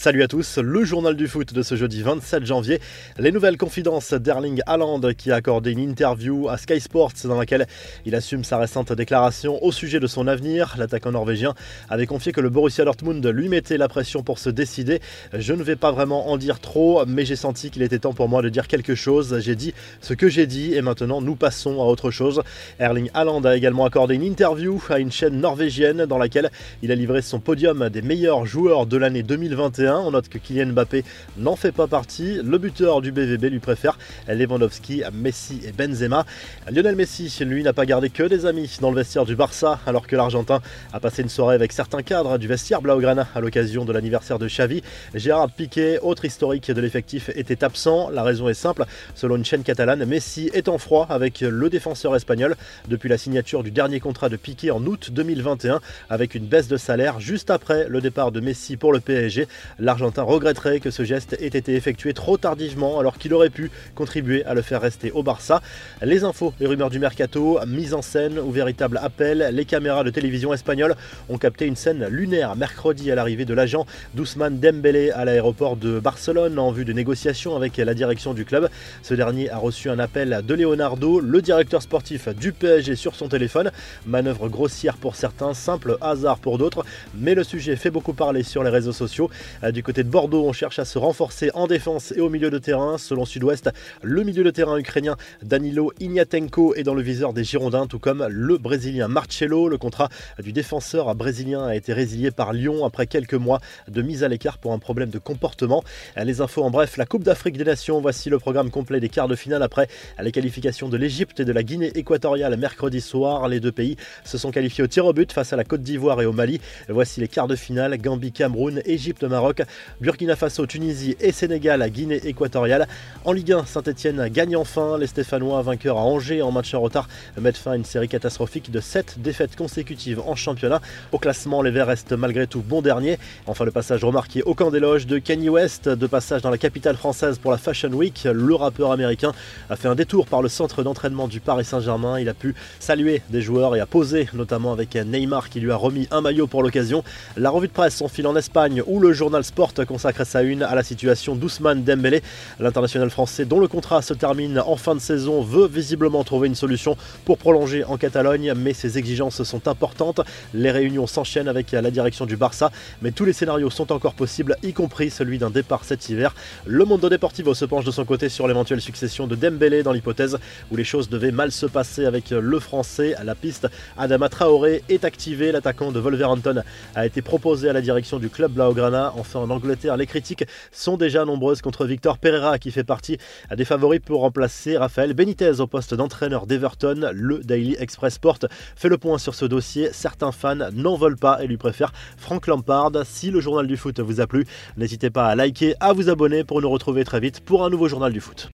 Salut à tous, le journal du foot de ce jeudi 27 janvier. Les nouvelles confidences d'Erling Haaland qui a accordé une interview à Sky Sports dans laquelle il assume sa récente déclaration au sujet de son avenir. L'attaquant norvégien avait confié que le Borussia Dortmund lui mettait la pression pour se décider. Je ne vais pas vraiment en dire trop, mais j'ai senti qu'il était temps pour moi de dire quelque chose. J'ai dit ce que j'ai dit et maintenant nous passons à autre chose. Erling Haaland a également accordé une interview à une chaîne norvégienne dans laquelle il a livré son podium des meilleurs joueurs de l'année 2021 on note que Kylian Mbappé n'en fait pas partie. Le buteur du BVB lui préfère Lewandowski, Messi et Benzema. Lionel Messi, lui, n'a pas gardé que des amis dans le vestiaire du Barça, alors que l'Argentin a passé une soirée avec certains cadres du vestiaire Blaugrana à l'occasion de l'anniversaire de Xavi. Gérard Piqué, autre historique de l'effectif, était absent. La raison est simple. Selon une chaîne catalane, Messi est en froid avec le défenseur espagnol depuis la signature du dernier contrat de Piqué en août 2021 avec une baisse de salaire juste après le départ de Messi pour le PSG. L'Argentin regretterait que ce geste ait été effectué trop tardivement alors qu'il aurait pu contribuer à le faire rester au Barça. Les infos et rumeurs du mercato, mise en scène ou véritable appel, les caméras de télévision espagnoles ont capté une scène lunaire mercredi à l'arrivée de l'agent d'Ousmane Dembélé à l'aéroport de Barcelone en vue de négociations avec la direction du club. Ce dernier a reçu un appel de Leonardo, le directeur sportif du PSG sur son téléphone. Manœuvre grossière pour certains, simple hasard pour d'autres, mais le sujet fait beaucoup parler sur les réseaux sociaux. Euh, du côté de Bordeaux, on cherche à se renforcer en défense et au milieu de terrain. Selon Sud-Ouest, le milieu de terrain ukrainien Danilo Ignatenko est dans le viseur des Girondins, tout comme le Brésilien Marcello. Le contrat du défenseur brésilien a été résilié par Lyon après quelques mois de mise à l'écart pour un problème de comportement. Les infos en bref, la Coupe d'Afrique des Nations, voici le programme complet des quarts de finale après les qualifications de l'Égypte et de la Guinée équatoriale mercredi soir. Les deux pays se sont qualifiés au tir au but face à la Côte d'Ivoire et au Mali. Voici les quarts de finale, Gambie, Cameroun, Égypte, Maroc. Burkina Faso, Tunisie et Sénégal à Guinée équatoriale. En Ligue 1, Saint-Etienne gagne enfin. Les Stéphanois, vainqueurs à Angers en match en retard, mettent fin à une série catastrophique de 7 défaites consécutives en championnat. Au classement, les Verts restent malgré tout bon dernier. Enfin, le passage remarqué au camp des loges de Kanye West, de passage dans la capitale française pour la Fashion Week. Le rappeur américain a fait un détour par le centre d'entraînement du Paris Saint-Germain. Il a pu saluer des joueurs et a posé, notamment avec Neymar qui lui a remis un maillot pour l'occasion. La revue de presse s'enfile en Espagne où le journal Sport consacre sa une à la situation d'Ousmane Dembélé. L'international français, dont le contrat se termine en fin de saison, veut visiblement trouver une solution pour prolonger en Catalogne, mais ses exigences sont importantes. Les réunions s'enchaînent avec la direction du Barça, mais tous les scénarios sont encore possibles, y compris celui d'un départ cet hiver. Le Mondo Deportivo se penche de son côté sur l'éventuelle succession de Dembélé dans l'hypothèse où les choses devaient mal se passer avec le français. La piste, Adama Traoré est activé. L'attaquant de Wolverhampton a été proposé à la direction du club Blaugrana. Enfin, en Angleterre, les critiques sont déjà nombreuses contre Victor Pereira qui fait partie des favoris pour remplacer Raphaël Benitez au poste d'entraîneur d'Everton. Le Daily Express Sport fait le point sur ce dossier. Certains fans n'en veulent pas et lui préfèrent Frank Lampard. Si le journal du foot vous a plu, n'hésitez pas à liker, à vous abonner pour nous retrouver très vite pour un nouveau journal du foot.